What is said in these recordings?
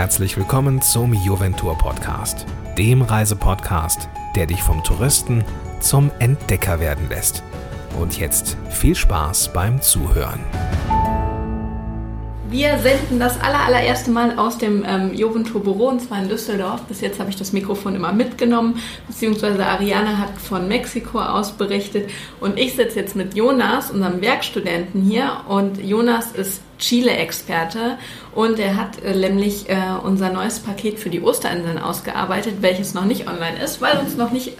herzlich willkommen zum Juventur Podcast, dem Reisepodcast, der dich vom Touristen zum Entdecker werden lässt. Und jetzt viel Spaß beim Zuhören. Wir senden das aller, allererste Mal aus dem ähm, Juventur Büro und zwar in Düsseldorf. Bis jetzt habe ich das Mikrofon immer mitgenommen, beziehungsweise Ariane hat von Mexiko aus berichtet. Und ich sitze jetzt mit Jonas, unserem Werkstudenten hier. Und Jonas ist Chile-Experte. Und er hat äh, nämlich äh, unser neues Paket für die Osterinseln ausgearbeitet, welches noch nicht online ist, weil uns noch nicht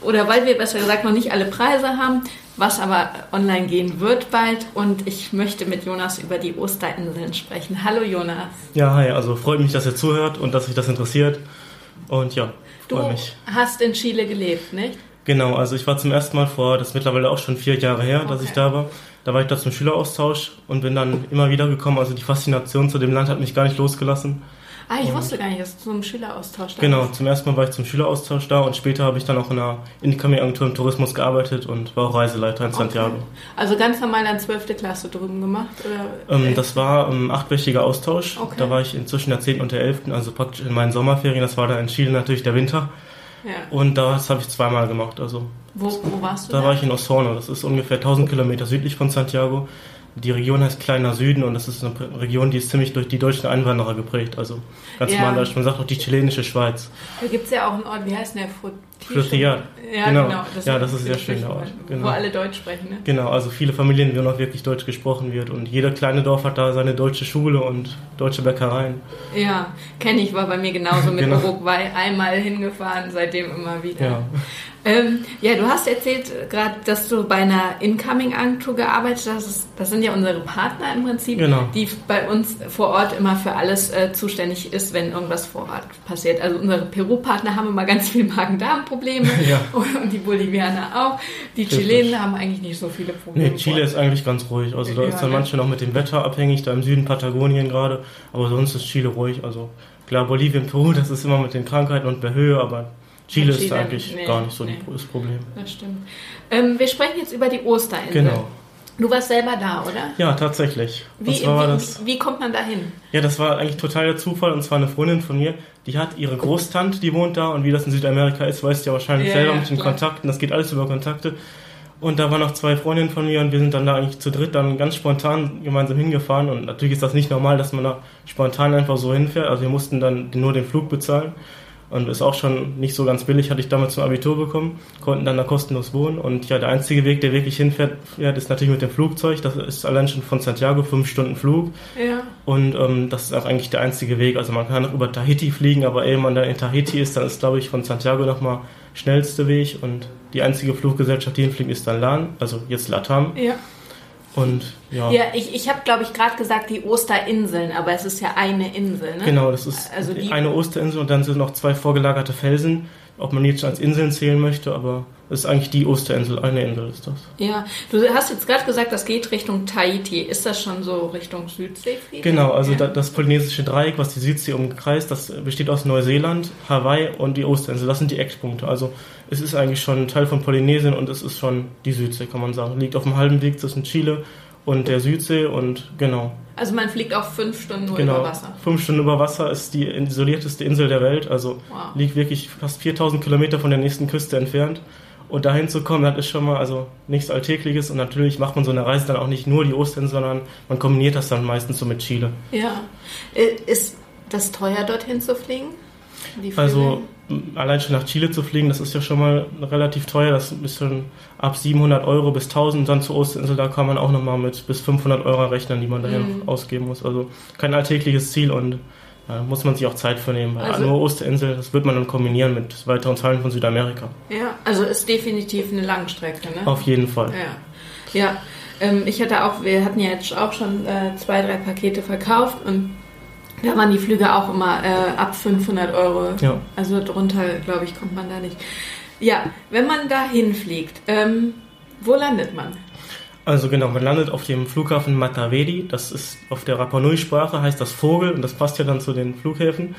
oder weil wir besser gesagt noch nicht alle Preise haben was aber online gehen wird bald. Und ich möchte mit Jonas über die Osterinseln sprechen. Hallo Jonas. Ja, hi, also freut mich, dass ihr zuhört und dass euch das interessiert. Und ja, du mich. hast in Chile gelebt, nicht? Genau, also ich war zum ersten Mal vor, das ist mittlerweile auch schon vier Jahre her, okay. dass ich da war. Da war ich da zum Schüleraustausch und bin dann immer wieder gekommen. Also die Faszination zu dem Land hat mich gar nicht losgelassen. Ah, ich und wusste gar nicht, dass du zum Schüleraustausch da Genau, zum ersten Mal war ich zum Schüleraustausch da und später habe ich dann auch in einer Incoming-Agentur im Tourismus gearbeitet und war auch Reiseleiter in okay. Santiago. Also ganz normal dann 12. Klasse drüben gemacht? Oder ähm, das war ein ähm, achtwöchiger Austausch. Okay. Da war ich inzwischen der 10. und der 11., also praktisch in meinen Sommerferien. Das war dann in Chile natürlich der Winter. Ja. Und das habe ich zweimal gemacht. Also wo, wo warst du? Da, da war ich in Osorno. Das ist ungefähr 1000 Kilometer südlich von Santiago. Die Region heißt Kleiner Süden und das ist eine Region, die ist ziemlich durch die deutschen Einwanderer geprägt. Also ganz ja. normal, man sagt auch die chilenische Schweiz. Da gibt es ja auch einen Ort, wie heißt der? Frutillar. Ja, genau. genau. Das ja, das ist sehr schön Ort. Genau. Wo alle Deutsch sprechen, ne? Genau, also viele Familien, wo noch wirklich Deutsch gesprochen wird und jeder kleine Dorf hat da seine deutsche Schule und deutsche Bäckereien. Ja, kenne ich, war bei mir genauso mit genau. Uruguay einmal hingefahren, seitdem immer wieder. Ja. Ähm, ja, du hast erzählt gerade, dass du bei einer Incoming-Agentur gearbeitet hast. Das sind ja unsere Partner im Prinzip, genau. die bei uns vor Ort immer für alles äh, zuständig ist, wenn irgendwas vor Ort passiert. Also unsere Peru-Partner haben immer ganz viel Magen-Darm-Probleme ja. und die Bolivianer auch. Die Chilenen haben eigentlich nicht so viele Probleme. Nee, Chile ist eigentlich ganz ruhig. Also da ja, ist dann ja. manchmal noch mit dem Wetter abhängig, da im Süden Patagonien gerade. Aber sonst ist Chile ruhig. Also klar, Bolivien, Peru, das ist immer mit den Krankheiten und der Höhe, aber Chile, Chile ist eigentlich nee, gar nicht so nee. das Problem. Das stimmt. Ähm, wir sprechen jetzt über die Osterinsel. Genau. Du warst selber da, oder? Ja, tatsächlich. Wie, wie, wie, kommt man da hin? Ja, das war eigentlich total der Zufall. Und zwar eine Freundin von mir, die hat ihre Großtante, die wohnt da. Und wie das in Südamerika ist, weißt du ja wahrscheinlich ja, selber ja, mit den klar. Kontakten. Das geht alles über Kontakte. Und da waren noch zwei Freundinnen von mir und wir sind dann da eigentlich zu dritt dann ganz spontan gemeinsam hingefahren. Und natürlich ist das nicht normal, dass man da spontan einfach so hinfährt. Also wir mussten dann nur den Flug bezahlen und ist auch schon nicht so ganz billig, hatte ich damals zum Abitur bekommen, konnten dann da kostenlos wohnen und ja, der einzige Weg, der wirklich hinfährt, ist natürlich mit dem Flugzeug, das ist allein schon von Santiago fünf Stunden Flug ja. und ähm, das ist auch eigentlich der einzige Weg, also man kann auch über Tahiti fliegen, aber ehe man dann in Tahiti ist, dann ist glaube ich von Santiago nochmal schnellste Weg und die einzige Fluggesellschaft, die hinfliegt, ist dann LAN, also jetzt LATAM. Ja. Und ja. Ja, ich, ich habe, glaube ich, gerade gesagt die Osterinseln, aber es ist ja eine Insel, ne? Genau, das ist also eine Osterinsel und dann sind noch zwei vorgelagerte Felsen, ob man jetzt als Inseln zählen möchte, aber es ist eigentlich die Osterinsel, eine Insel ist das. Ja, du hast jetzt gerade gesagt, das geht Richtung Tahiti. Ist das schon so Richtung Südsee? Genau, also ja. das polynesische Dreieck, was die Südsee umkreist, das besteht aus Neuseeland, Hawaii und die Osterinsel. Das sind die Eckpunkte. Also es ist eigentlich schon ein Teil von Polynesien und es ist schon die Südsee, kann man sagen. Liegt auf dem halben Weg zwischen Chile und der Südsee und genau. Also man fliegt auch fünf Stunden nur genau. über Wasser. Fünf Stunden über Wasser ist die isolierteste Insel der Welt, also wow. liegt wirklich fast 4000 Kilometer von der nächsten Küste entfernt und dahin zu kommen, das ist schon mal also nichts Alltägliches. Und natürlich macht man so eine Reise dann auch nicht nur die Ostern, sondern man kombiniert das dann meistens so mit Chile. Ja. Ist das teuer, dorthin zu fliegen? Also allein schon nach Chile zu fliegen, das ist ja schon mal relativ teuer. Das ist schon ab 700 Euro bis 1000. Und dann zur Osterinsel, da kann man auch nochmal mit bis 500 Euro rechnen, die man dahin mhm. ausgeben muss. Also kein alltägliches Ziel und da muss man sich auch Zeit für nehmen. Also, nur Osterinsel, das wird man dann kombinieren mit weiteren Teilen von Südamerika. Ja, also ist definitiv eine Langstrecke, ne? Auf jeden Fall. Ja, ja. Ähm, ich hatte auch, wir hatten ja jetzt auch schon äh, zwei, drei Pakete verkauft und da waren die Flüge auch immer äh, ab 500 Euro. Ja. Also drunter, glaube ich, kommt man da nicht. Ja, wenn man da hinfliegt, ähm, wo landet man? Also genau, man landet auf dem Flughafen Matavedi. Das ist auf der Rapa Nui-Sprache, heißt das Vogel und das passt ja dann zu den Flughäfen.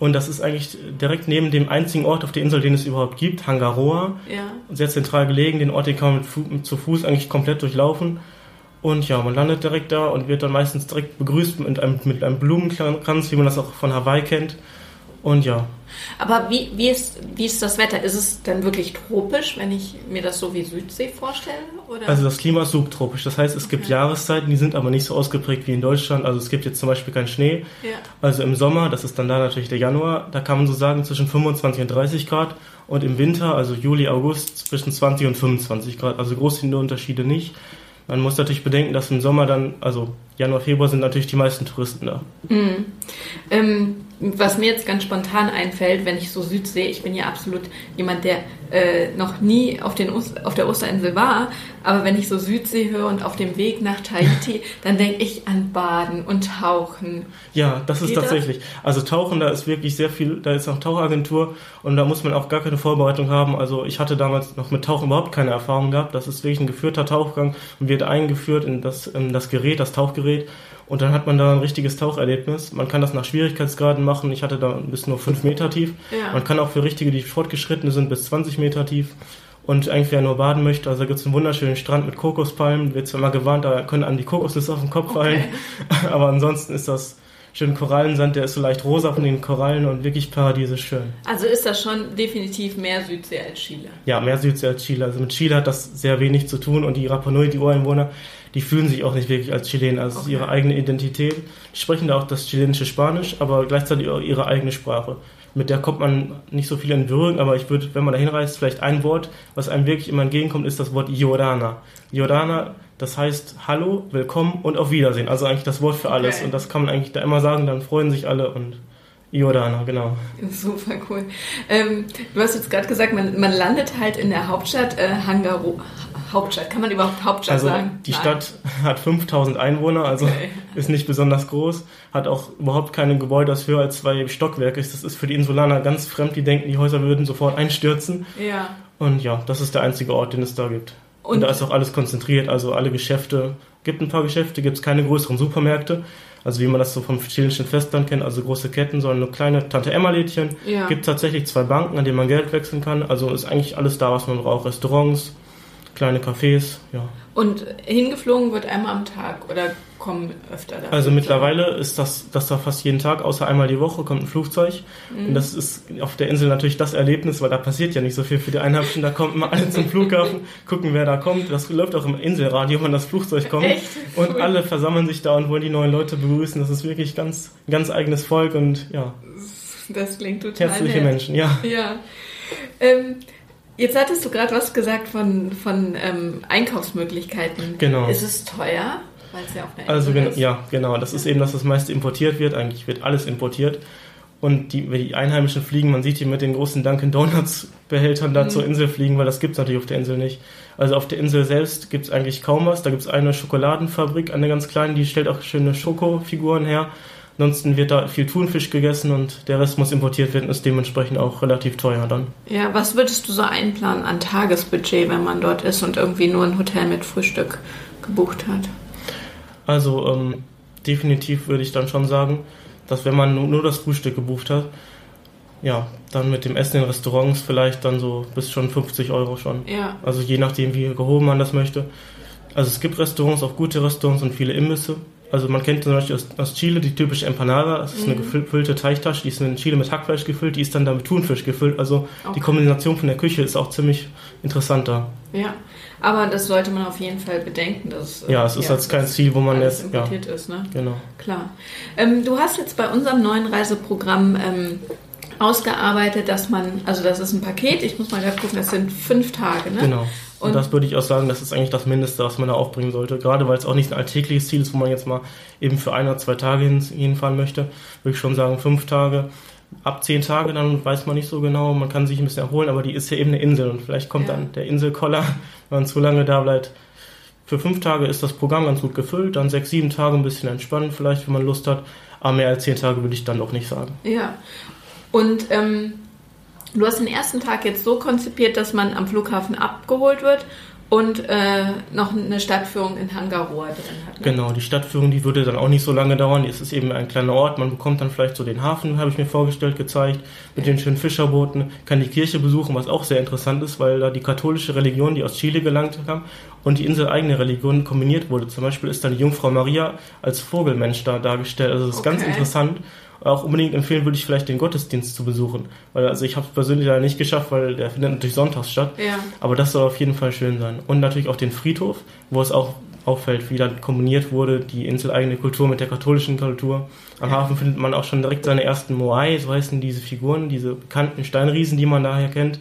Und das ist eigentlich direkt neben dem einzigen Ort auf der Insel, den es überhaupt gibt, Hangaroa. Ja. Sehr zentral gelegen. Den Ort, den kann man mit, mit zu Fuß eigentlich komplett durchlaufen. Und ja, man landet direkt da und wird dann meistens direkt begrüßt mit einem, mit einem Blumenkranz, wie man das auch von Hawaii kennt. Und ja. Aber wie, wie, ist, wie ist das Wetter? Ist es dann wirklich tropisch, wenn ich mir das so wie Südsee vorstelle? Oder? Also das Klima ist subtropisch. Das heißt, es gibt okay. Jahreszeiten, die sind aber nicht so ausgeprägt wie in Deutschland. Also es gibt jetzt zum Beispiel keinen Schnee. Ja. Also im Sommer, das ist dann da natürlich der Januar, da kann man so sagen zwischen 25 und 30 Grad. Und im Winter, also Juli, August, zwischen 20 und 25 Grad. Also groß sind die Unterschiede nicht. Man muss natürlich bedenken, dass im Sommer dann, also Januar, Februar sind natürlich die meisten Touristen da. Mhm. Ähm, was mir jetzt ganz spontan einfällt, wenn ich so Südsee, ich bin ja absolut jemand, der äh, noch nie auf, den auf der Osterinsel war, aber wenn ich so Südsee höre und auf dem Weg nach Tahiti, dann denke ich an Baden und Tauchen. Ja, das ist Geht tatsächlich. Das? Also Tauchen, da ist wirklich sehr viel, da ist auch Tauchagentur und da muss man auch gar keine Vorbereitung haben. Also ich hatte damals noch mit Tauchen überhaupt keine Erfahrung gehabt. Das ist wirklich ein geführter Tauchgang und wird eingeführt in das, in das Gerät, das Tauchgerät. Und dann hat man da ein richtiges Taucherlebnis. Man kann das nach Schwierigkeitsgraden machen. Ich hatte da bis nur 5 Meter tief. Ja. Man kann auch für richtige, die fortgeschrittene sind, bis 20 Meter tief. Und eigentlich, wer nur baden möchte, also gibt es einen wunderschönen Strand mit Kokospalmen. Wird zwar immer gewarnt, da können an die Kokosnüsse auf den Kopf fallen. Okay. Aber ansonsten ist das schön Korallensand, der ist so leicht rosa von den Korallen und wirklich paradiesisch schön. Also ist das schon definitiv mehr Südsee als Chile? Ja, mehr Südsee als Chile. Also mit Chile hat das sehr wenig zu tun und die Rapa Nui, die Ureinwohner, die fühlen sich auch nicht wirklich als Chilenen, also okay. ihre eigene Identität. Die sprechen da auch das chilenische Spanisch, aber gleichzeitig auch ihre eigene Sprache. Mit der kommt man nicht so viel in Berührung, aber ich würde, wenn man da hinreist, vielleicht ein Wort, was einem wirklich immer entgegenkommt, ist das Wort Jorana. Jorana, das heißt Hallo, Willkommen und auf Wiedersehen. Also eigentlich das Wort für alles. Okay. Und das kann man eigentlich da immer sagen, dann freuen sich alle und Jordana, genau. Super cool. Ähm, du hast jetzt gerade gesagt, man, man landet halt in der Hauptstadt äh, Hangaro, Hauptstadt. Kann man überhaupt Hauptstadt also sagen? Die Nein. Stadt hat 5000 Einwohner, also okay. ist nicht besonders groß, hat auch überhaupt keine Gebäude, das höher als zwei Stockwerke ist. Das ist für die Insulaner ganz fremd, die denken, die Häuser würden sofort einstürzen. Ja. Und ja, das ist der einzige Ort, den es da gibt. Und, Und da ist auch alles konzentriert, also alle Geschäfte. Gibt ein paar Geschäfte, gibt es keine größeren Supermärkte. Also wie man das so vom chilenischen Festland kennt, also große Ketten, sondern nur kleine Tante-Emma-Lädchen. Ja. Gibt tatsächlich zwei Banken, an denen man Geld wechseln kann. Also ist eigentlich alles da, was man braucht. Restaurants, kleine Cafés, ja. Und hingeflogen wird einmal am Tag oder kommen öfter da? Also mittlerweile ist das, das da fast jeden Tag, außer einmal die Woche kommt ein Flugzeug. Mhm. Und das ist auf der Insel natürlich das Erlebnis, weil da passiert ja nicht so viel für die Einheimischen. Da kommen immer alle zum Flughafen, gucken, wer da kommt. Das läuft auch im Inselradio, wenn das Flugzeug kommt. Echt? Und cool. alle versammeln sich da und wollen die neuen Leute begrüßen. Das ist wirklich ganz, ganz eigenes Volk und ja. Das klingt total Herzliche nett. Menschen, ja. Ja. Ähm, Jetzt hattest du gerade was gesagt von, von ähm, Einkaufsmöglichkeiten. Genau. Ist es teuer? Weil es ja auch eine also ist. ja, genau. Das ja. ist eben, dass das meiste importiert wird. Eigentlich wird alles importiert. Und die, die Einheimischen fliegen, man sieht die mit den großen Dunkin' Donuts Behältern da mhm. zur Insel fliegen, weil das gibt es natürlich auf der Insel nicht. Also auf der Insel selbst gibt es eigentlich kaum was. Da gibt es eine Schokoladenfabrik, eine ganz kleine, die stellt auch schöne Schokofiguren her. Ansonsten wird da viel Thunfisch gegessen und der Rest muss importiert werden, ist dementsprechend auch relativ teuer dann. Ja, was würdest du so einplanen an Tagesbudget, wenn man dort ist und irgendwie nur ein Hotel mit Frühstück gebucht hat? Also ähm, definitiv würde ich dann schon sagen, dass wenn man nur das Frühstück gebucht hat, ja, dann mit dem Essen in Restaurants vielleicht dann so bis schon 50 Euro schon. Ja. Also je nachdem, wie gehoben man das möchte. Also es gibt Restaurants, auch gute Restaurants und viele Imbisse. Also man kennt zum Beispiel aus, aus Chile die typische Empanada, das ist mhm. eine gefüllte Teigtasche, die ist in Chile mit Hackfleisch gefüllt, die ist dann da mit Thunfisch gefüllt. Also okay. die Kombination von der Küche ist auch ziemlich interessant da. Ja, aber das sollte man auf jeden Fall bedenken. Dass, ja, es ist ja, jetzt kein Ziel, wo man jetzt importiert ja, ist. Ne? Genau. Klar. Ähm, du hast jetzt bei unserem neuen Reiseprogramm ähm, ausgearbeitet, dass man, also das ist ein Paket, ich muss mal gerade gucken, das sind fünf Tage, ne? Genau. Und das würde ich auch sagen, das ist eigentlich das Mindeste, was man da aufbringen sollte. Gerade weil es auch nicht ein alltägliches Ziel ist, wo man jetzt mal eben für ein oder zwei Tage hin, hinfahren möchte, würde ich schon sagen, fünf Tage. Ab zehn Tage, dann weiß man nicht so genau, man kann sich ein bisschen erholen, aber die ist ja eben eine Insel und vielleicht kommt ja. dann der Inselkoller, wenn man zu lange da bleibt. Für fünf Tage ist das Programm ganz gut gefüllt, dann sechs, sieben Tage ein bisschen entspannen vielleicht, wenn man Lust hat, aber mehr als zehn Tage würde ich dann doch nicht sagen. Ja, und ähm, Du hast den ersten Tag jetzt so konzipiert, dass man am Flughafen abgeholt wird und äh, noch eine Stadtführung in Hangaroa drin hat. Ne? Genau, die Stadtführung, die würde dann auch nicht so lange dauern. Es ist eben ein kleiner Ort. Man bekommt dann vielleicht so den Hafen, habe ich mir vorgestellt, gezeigt, mit den schönen Fischerbooten, kann die Kirche besuchen, was auch sehr interessant ist, weil da die katholische Religion, die aus Chile gelangt kam, und die inseleigene Religion kombiniert wurde. Zum Beispiel ist dann die Jungfrau Maria als Vogelmensch da dargestellt. Also das ist okay. ganz interessant auch unbedingt empfehlen würde ich vielleicht den Gottesdienst zu besuchen. Weil also ich habe es persönlich leider nicht geschafft, weil der findet natürlich sonntags statt. Ja. Aber das soll auf jeden Fall schön sein. Und natürlich auch den Friedhof, wo es auch auffällt, wie dann kombiniert wurde, die inseleigene Kultur mit der katholischen Kultur. Am Hafen findet man auch schon direkt seine ersten Moai, so heißen diese Figuren, diese bekannten Steinriesen, die man daher kennt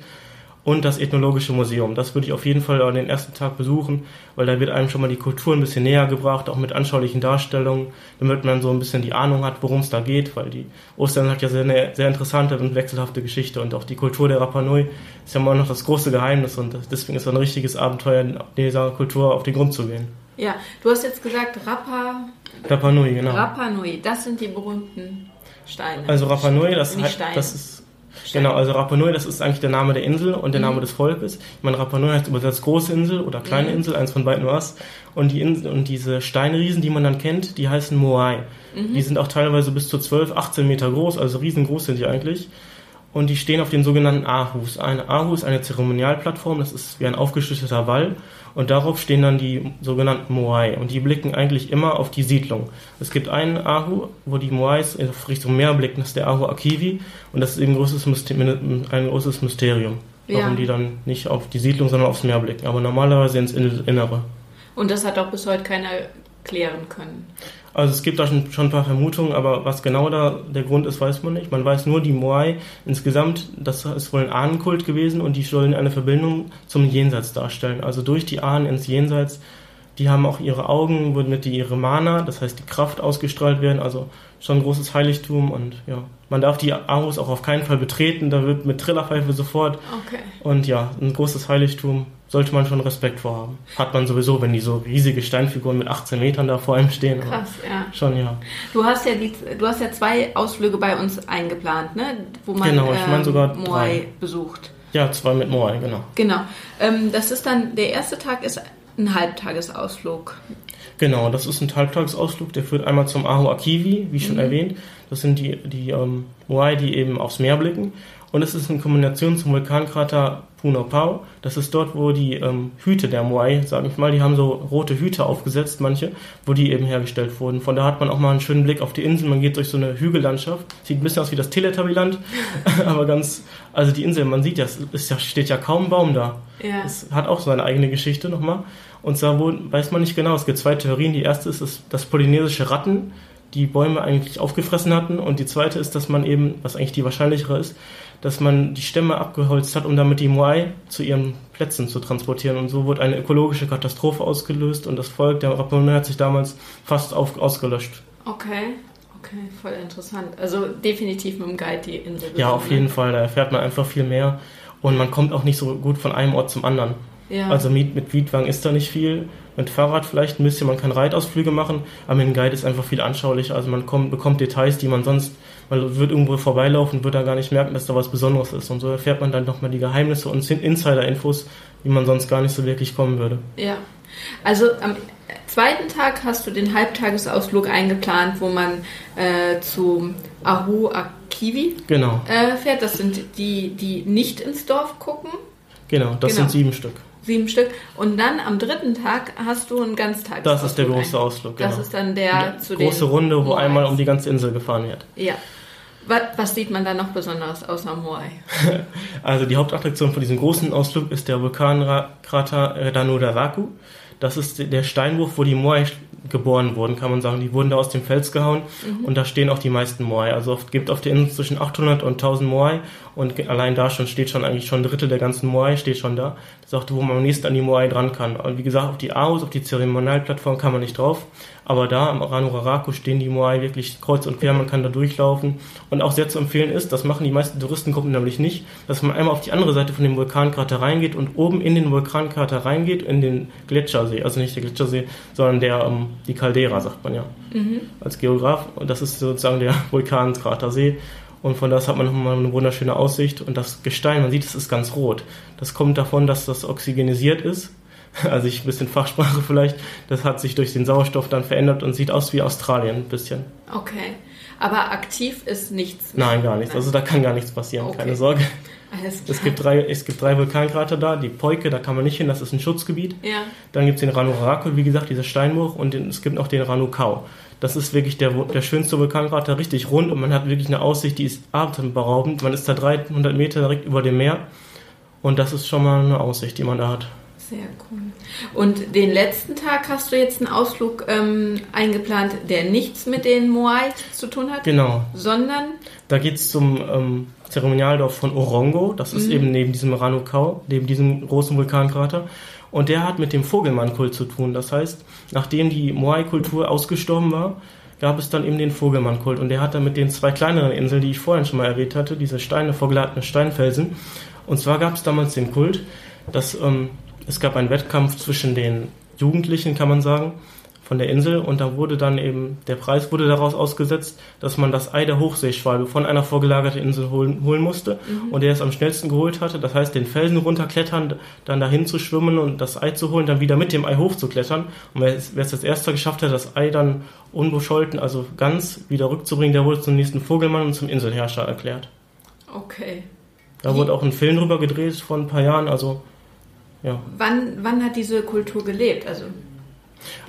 und das Ethnologische Museum. Das würde ich auf jeden Fall an den ersten Tag besuchen, weil da wird einem schon mal die Kultur ein bisschen näher gebracht, auch mit anschaulichen Darstellungen, damit man so ein bisschen die Ahnung hat, worum es da geht, weil die Ostern hat ja sehr, eine sehr interessante und wechselhafte Geschichte und auch die Kultur der Rapa Nui ist ja immer noch das große Geheimnis und deswegen ist es ein richtiges Abenteuer, dieser Kultur auf den Grund zu gehen. Ja, du hast jetzt gesagt Rapa... Rapa Nui, genau. Rapa Nui, das sind die berühmten Steine. Also Rapa Nui, das, heißt, das ist Genau, also Rapa Nui, das ist eigentlich der Name der Insel und der mhm. Name des Volkes. Ich meine, Rapa Nui heißt übersetzt große Insel oder kleine mhm. Insel, eins von beiden was. Und, die Insel, und diese Steinriesen, die man dann kennt, die heißen Moai. Mhm. Die sind auch teilweise bis zu 12, 18 Meter groß, also riesengroß sind die eigentlich. Und die stehen auf den sogenannten Ahus. Eine Ahu ist eine Zeremonialplattform, das ist wie ein aufgeschütteter Wall und darauf stehen dann die sogenannten Moai und die blicken eigentlich immer auf die Siedlung. Es gibt einen Ahu, wo die Moais in Richtung Meer blicken, das ist der Ahu Akivi und das ist eben ein großes Mysterium. Ein großes Mysterium warum ja. die dann nicht auf die Siedlung, sondern aufs Meer blicken, aber normalerweise ins Innere. Und das hat auch bis heute keiner klären können. Also es gibt da schon, schon ein paar Vermutungen, aber was genau da der Grund ist, weiß man nicht. Man weiß nur, die Moai insgesamt, das ist wohl ein Ahnenkult gewesen und die sollen eine Verbindung zum Jenseits darstellen. Also durch die Ahnen ins Jenseits, die haben auch ihre Augen, womit die ihre Mana, das heißt die Kraft ausgestrahlt werden, also schon ein großes Heiligtum und ja, man darf die Ahus auch auf keinen Fall betreten, da wird mit Trillerpfeife sofort. Okay. Und ja, ein großes Heiligtum sollte man schon Respekt vorhaben. Hat man sowieso, wenn die so riesige Steinfiguren mit 18 Metern da vor einem stehen. Krass, ja. Schon, ja. Du hast ja, die, du hast ja zwei Ausflüge bei uns eingeplant, ne? Wo man genau, ich meine sogar ähm, Moai besucht. Ja, zwei mit Moai, genau. Genau. Ähm, das ist dann, der erste Tag ist ein Halbtagesausflug. Genau, das ist ein Halbtagesausflug, der führt einmal zum Aho Akivi, wie schon mhm. erwähnt. Das sind die, die ähm, Moai, die eben aufs Meer blicken. Und es ist in Kombination zum Vulkankrater Punopau. Das ist dort, wo die ähm, Hüte der Moai, sage ich mal, die haben so rote Hüte aufgesetzt, manche, wo die eben hergestellt wurden. Von da hat man auch mal einen schönen Blick auf die Insel. Man geht durch so eine Hügellandschaft. Sieht ein bisschen aus wie das Teletubbyland, aber ganz, also die Insel, man sieht ja, es steht ja kaum ein Baum da. Ja. Es hat auch seine eigene Geschichte nochmal. Und zwar wo, weiß man nicht genau, es gibt zwei Theorien. Die erste ist, dass, dass polynesische Ratten die Bäume eigentlich aufgefressen hatten. Und die zweite ist, dass man eben, was eigentlich die wahrscheinlichere ist, dass man die Stämme abgeholzt hat, um damit die Moai zu ihren Plätzen zu transportieren. Und so wurde eine ökologische Katastrophe ausgelöst und das Volk der Raponais hat sich damals fast auf, ausgelöscht. Okay. Okay, voll interessant. Also definitiv mit dem Guide die Insel. Ja, auf jeden Fall. Da erfährt man einfach viel mehr und man kommt auch nicht so gut von einem Ort zum anderen. Ja. Also mit, mit Wiedwang ist da nicht viel. Mit Fahrrad vielleicht ein bisschen, man kann Reitausflüge machen, aber mit dem Guide ist einfach viel anschaulicher. Also man kommt, bekommt Details, die man sonst, man wird irgendwo vorbeilaufen, wird da gar nicht merken, dass da was Besonderes ist. Und so erfährt man dann nochmal die Geheimnisse und Insider-Infos, wie man sonst gar nicht so wirklich kommen würde. Ja. Also am zweiten Tag hast du den Halbtagesausflug eingeplant, wo man äh, zu Ahu Akivi genau. äh, fährt. Das sind die, die nicht ins Dorf gucken. Genau, das genau. sind sieben Stück sieben Stück. Und dann am dritten Tag hast du einen Ganztag. Das ist der große. Ausflug, genau. Das ist dann der Die zu große Runde, wo Moais. einmal um die ganze Insel gefahren wird. Ja. Was, was sieht man da noch besonders außer Moai? also die Hauptattraktion von diesem großen Ausflug ist der Vulkankrater Ranodaraku. Das ist der Steinwurf, wo die Moai geboren wurden, kann man sagen. Die wurden da aus dem Fels gehauen mhm. und da stehen auch die meisten Moai. Also es gibt auf der Insel zwischen 800 und 1000 Moai und allein da schon steht schon eigentlich schon ein Drittel der ganzen Moai steht schon da. Das ist auch, wo man am nächsten an die Moai dran kann. Und wie gesagt, auf die Aos, auf die Zeremonialplattform kann man nicht drauf. Aber da am Ranuraraku stehen die Moai wirklich kreuz und quer, man kann da durchlaufen. Und auch sehr zu empfehlen ist, das machen die meisten Touristengruppen nämlich nicht, dass man einmal auf die andere Seite von dem Vulkankrater reingeht und oben in den Vulkankrater reingeht, in den Gletschersee. Also nicht der Gletschersee, sondern der, um, ähm, die Caldera, sagt man ja, mhm. als Geograf. Und das ist sozusagen der Vulkankratersee. Und von das hat man nochmal eine wunderschöne Aussicht. Und das Gestein, man sieht, es ist ganz rot. Das kommt davon, dass das oxygenisiert ist Also ich ein bisschen Fachsprache vielleicht. Das hat sich durch den Sauerstoff dann verändert und sieht aus wie Australien ein bisschen. Okay. Aber aktiv ist nichts. Mehr. Nein, gar nichts. Also da kann gar nichts passieren, okay. keine Sorge. Es gibt, drei, es gibt drei Vulkankrater da. Die Poike, da kann man nicht hin, das ist ein Schutzgebiet. Ja. Dann gibt es den Ranuraku, wie gesagt, dieser Steinbruch. Und den, es gibt noch den Ranukau. Das ist wirklich der, der schönste Vulkankrater, richtig rund und man hat wirklich eine Aussicht, die ist atemberaubend. Man ist da 300 Meter direkt über dem Meer und das ist schon mal eine Aussicht, die man da hat. Sehr cool. Und den letzten Tag hast du jetzt einen Ausflug ähm, eingeplant, der nichts mit den Moai zu tun hat? Genau. Sondern? Da geht es zum ähm, Zeremonialdorf von Orongo. Das ist mhm. eben neben diesem Ranukau, neben diesem großen Vulkankrater. Und der hat mit dem Vogelmannkult zu tun. Das heißt, nachdem die Moai-Kultur ausgestorben war, gab es dann eben den Vogelmannkult. Und der hat dann mit den zwei kleineren Inseln, die ich vorhin schon mal erwähnt hatte, diese Steine, vorgeladene Steinfelsen. Und zwar gab es damals den Kult, dass ähm, es gab einen Wettkampf zwischen den Jugendlichen, kann man sagen, von der Insel und da wurde dann eben, der Preis wurde daraus ausgesetzt, dass man das Ei der Hochseeschwalbe von einer vorgelagerten Insel holen, holen musste mhm. und der es am schnellsten geholt hatte, das heißt den Felsen runterklettern, dann dahin zu schwimmen und das Ei zu holen, dann wieder mit dem Ei hochzuklettern und wer es, wer es als erster geschafft hat, das Ei dann unbescholten, also ganz wieder rückzubringen, der wurde zum nächsten Vogelmann und zum Inselherrscher erklärt. Okay. Da wurde auch ein Film drüber gedreht vor ein paar Jahren, also ja. Wann, wann hat diese Kultur gelebt? Also,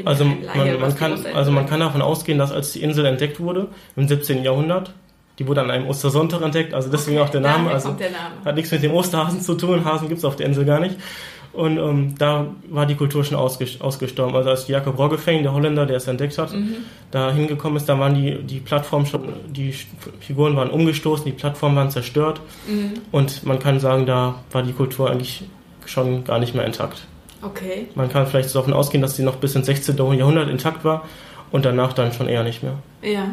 also, Laie, man, man kann, also man kann davon ausgehen, dass als die Insel entdeckt wurde, im 17. Jahrhundert, die wurde an einem Ostersonntag entdeckt, also deswegen okay, auch der Name. Also der Name. hat nichts mit dem Osterhasen zu tun, Hasen gibt es auf der Insel gar nicht. Und ähm, da war die Kultur schon ausgestorben. Also als Jakob Roggeveen, der Holländer, der es entdeckt hat, mhm. da hingekommen ist, da waren die, die Plattformen schon, die Figuren waren umgestoßen, die Plattformen waren zerstört. Mhm. Und man kann sagen, da war die Kultur eigentlich schon gar nicht mehr intakt. Okay. Man kann vielleicht davon ausgehen, dass sie noch bis ins 16. Jahrhundert intakt war und danach dann schon eher nicht mehr. Ja.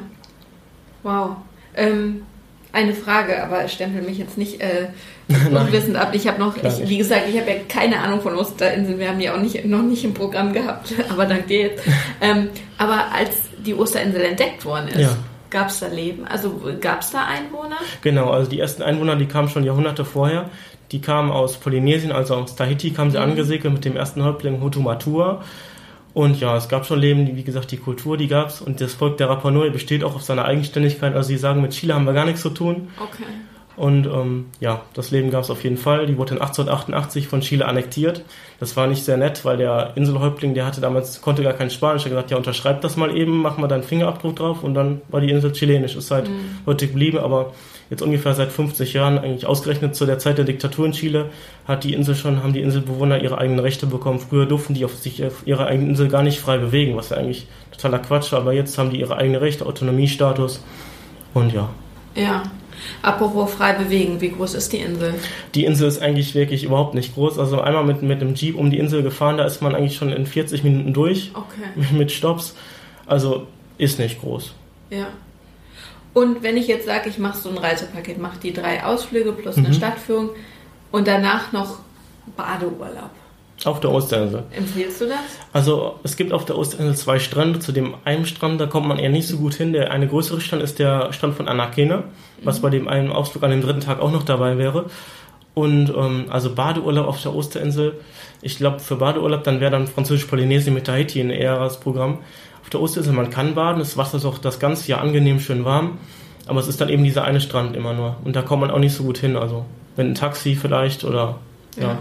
Wow. Ähm, eine Frage, aber stempel mich jetzt nicht äh, unwissend ab. Ich habe noch, ich, wie gesagt, ich habe ja keine Ahnung von Osterinsel. Wir haben die auch nicht, noch nicht im Programm gehabt, aber dank dir jetzt. Ähm, aber als die Osterinsel entdeckt worden ist, ja. gab es da Leben? Also gab es da Einwohner? Genau, also die ersten Einwohner, die kamen schon Jahrhunderte vorher. Die kamen aus Polynesien, also aus Tahiti, kamen sie mhm. angesegelt mit dem ersten Häuptling Hutumatua. Und ja, es gab schon Leben, wie gesagt, die Kultur, die gab es. Und das Volk der Rapa Nui besteht auch auf seiner Eigenständigkeit. Also sie sagen, mit Chile haben wir gar nichts zu tun. Okay. Und ähm, ja, das Leben gab es auf jeden Fall. Die wurde in 1888 von Chile annektiert. Das war nicht sehr nett, weil der Inselhäuptling, der hatte damals, konnte gar kein Spanisch. Er hat gesagt, ja, unterschreib das mal eben, mach mal deinen Fingerabdruck drauf. Und dann war die Insel chilenisch. Ist halt mhm. heute geblieben, aber jetzt ungefähr seit 50 Jahren, eigentlich ausgerechnet zu der Zeit der Diktatur in Chile, hat die Insel schon, haben die Inselbewohner ihre eigenen Rechte bekommen. Früher durften die auf sich auf ihrer eigenen Insel gar nicht frei bewegen, was ja eigentlich totaler Quatsch war, aber jetzt haben die ihre eigenen Rechte, Autonomiestatus und ja. Ja. Apropos frei bewegen, wie groß ist die Insel? Die Insel ist eigentlich wirklich überhaupt nicht groß. Also einmal mit, mit einem Jeep um die Insel gefahren, da ist man eigentlich schon in 40 Minuten durch. Okay. Mit Stops. Also ist nicht groß. Ja. Und wenn ich jetzt sage, ich mache so ein Reisepaket, mache die drei Ausflüge plus eine mhm. Stadtführung und danach noch Badeurlaub. Auf der Osterinsel. Empfiehlst du das? Also es gibt auf der Osterinsel zwei Strände. Zu dem einen Strand, da kommt man eher nicht so gut hin. Der eine größere Strand ist der Strand von Anakena, mhm. was bei dem einen Ausflug an dem dritten Tag auch noch dabei wäre. Und ähm, also Badeurlaub auf der Osterinsel. Ich glaube, für Badeurlaub, dann wäre dann Französisch-Polynesien mit Tahiti ein eheres Programm auf der Osterinsel, man kann baden, das Wasser ist auch das ganze Jahr angenehm schön warm, aber es ist dann eben dieser eine Strand immer nur und da kommt man auch nicht so gut hin, also wenn ein Taxi vielleicht oder ja. ja.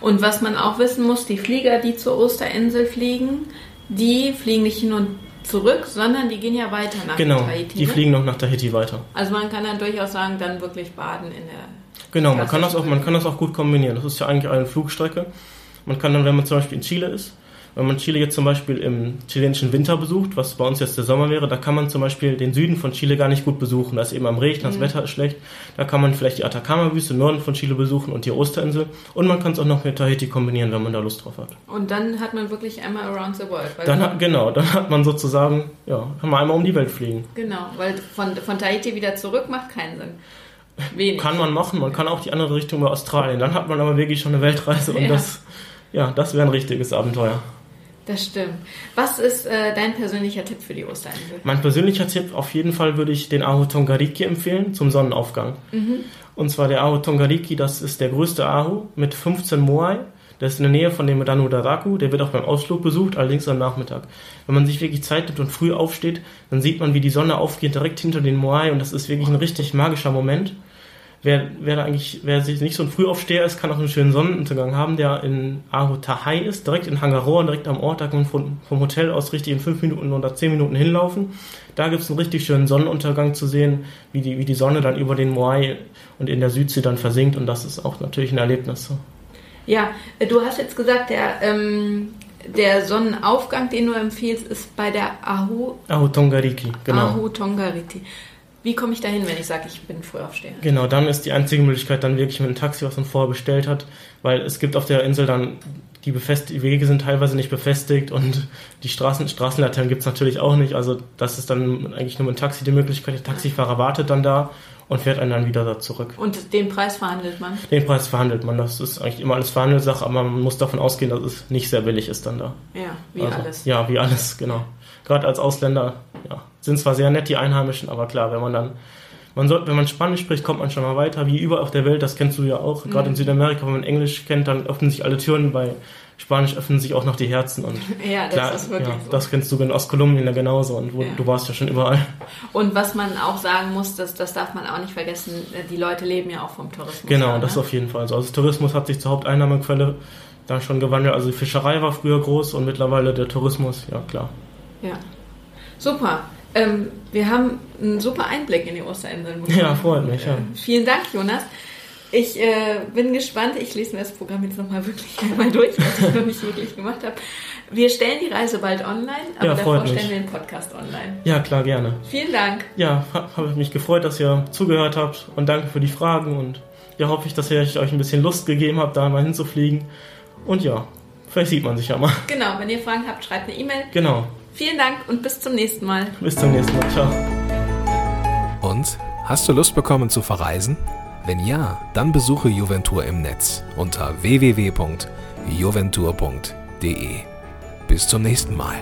Und was man auch wissen muss, die Flieger, die zur Osterinsel fliegen, die fliegen nicht hin und zurück, sondern die gehen ja weiter nach genau, Tahiti. Genau, die ne? fliegen noch nach Tahiti weiter. Also man kann dann durchaus sagen, dann wirklich baden in der Genau, man kann das auch, man kann das auch gut kombinieren. Das ist ja eigentlich eine Flugstrecke. Man kann dann, wenn man zum Beispiel in Chile ist, wenn man Chile jetzt zum Beispiel im chilenischen Winter besucht, was bei uns jetzt der Sommer wäre, da kann man zum Beispiel den Süden von Chile gar nicht gut besuchen. Da ist eben am Regen, das mhm. Wetter ist schlecht. Da kann man vielleicht die Atacama-Wüste im Norden von Chile besuchen und die Osterinsel. Und man kann es auch noch mit Tahiti kombinieren, wenn man da Lust drauf hat. Und dann hat man wirklich einmal around the world. dann hat, genau, dann hat man sozusagen, ja, kann man einmal um die Welt fliegen. Genau, weil von, von Tahiti wieder zurück macht keinen Sinn. Wenig. Kann man machen, man kann auch die andere Richtung bei Australien. Dann hat man aber wirklich schon eine Weltreise und ja. das, ja, das wäre ein richtiges Abenteuer. Das stimmt. Was ist äh, dein persönlicher Tipp für die Osterinsel? Mein persönlicher Tipp, auf jeden Fall würde ich den Ahu Tongariki empfehlen zum Sonnenaufgang. Mhm. Und zwar der Ahu Tongariki, das ist der größte Ahu mit 15 Moai. Das ist in der Nähe von dem Medano Daraku, der wird auch beim Ausflug besucht, allerdings am Nachmittag. Wenn man sich wirklich Zeit nimmt und früh aufsteht, dann sieht man, wie die Sonne aufgeht direkt hinter den Moai und das ist wirklich ein richtig magischer Moment. Wer, wer da eigentlich, wer sich nicht so ein Frühaufsteher ist, kann auch einen schönen Sonnenuntergang haben, der in Ahotahai ist, direkt in Hangaroa, direkt am Ort. Da kann man vom, vom Hotel aus richtig in fünf Minuten oder zehn Minuten hinlaufen. Da gibt es einen richtig schönen Sonnenuntergang zu sehen, wie die, wie die Sonne dann über den Moai und in der Südsee dann versinkt und das ist auch natürlich ein Erlebnis. Ja, du hast jetzt gesagt, der, ähm, der Sonnenaufgang, den du empfiehlst, ist bei der Ahu... Ahu Tongariki, genau. Ahu Tongariki. Wie komme ich da hin, wenn ich sage, ich bin Frühaufsteher? Genau, dann ist die einzige Möglichkeit dann wirklich mit einem Taxi, was man vorher bestellt hat, weil es gibt auf der Insel dann, die, Befest die Wege sind teilweise nicht befestigt und die Straßen Straßenlaternen gibt es natürlich auch nicht. Also das ist dann eigentlich nur mit einem Taxi die Möglichkeit. Der Taxifahrer wartet dann da und fährt einen dann wieder da zurück. Und den Preis verhandelt man? Den Preis verhandelt man. Das ist eigentlich immer alles Verhandelssache, aber man muss davon ausgehen, dass es nicht sehr billig ist dann da. Ja, wie also, alles. Ja, wie alles, genau. Gerade als Ausländer, ja, sind zwar sehr nett die Einheimischen, aber klar, wenn man dann man soll, wenn man Spanisch spricht, kommt man schon mal weiter, wie überall auf der Welt, das kennst du ja auch. Gerade mhm. in Südamerika, wenn man Englisch kennt, dann öffnen sich alle Türen, bei Spanisch öffnen sich auch noch die Herzen. Und ja, das klar, ist wirklich ja, so. Das kennst du in Ostkolumbien ja genauso und wo, ja. du warst ja schon überall. Und was man auch sagen muss, das, das darf man auch nicht vergessen, die Leute leben ja auch vom Tourismus. Genau, an, das ne? auf jeden Fall. Also, also Tourismus hat sich zur Haupteinnahmequelle dann schon gewandelt. Also die Fischerei war früher groß und mittlerweile der Tourismus, ja klar. Ja. Super. Ähm, wir haben einen super Einblick in die Osterinseln bekommen. Ja, freut mich. Ja. Äh, vielen Dank, Jonas. Ich äh, bin gespannt. Ich lese mir das Programm jetzt nochmal wirklich einmal durch, was ich noch nicht wirklich gemacht habe. Wir stellen die Reise bald online, aber ja, davor stellen wir den Podcast online. Ja, klar, gerne. Vielen Dank. Ja, habe mich gefreut, dass ihr zugehört habt und danke für die Fragen und ja, hoffe ich, dass ich euch ein bisschen Lust gegeben habe, da mal hinzufliegen. Und ja, vielleicht sieht man sich ja mal. Genau, wenn ihr Fragen habt, schreibt eine E-Mail. Genau. Vielen Dank und bis zum nächsten Mal. Bis zum nächsten Mal. Ciao. Und hast du Lust bekommen zu verreisen? Wenn ja, dann besuche Juventur im Netz unter www.juventur.de. Bis zum nächsten Mal.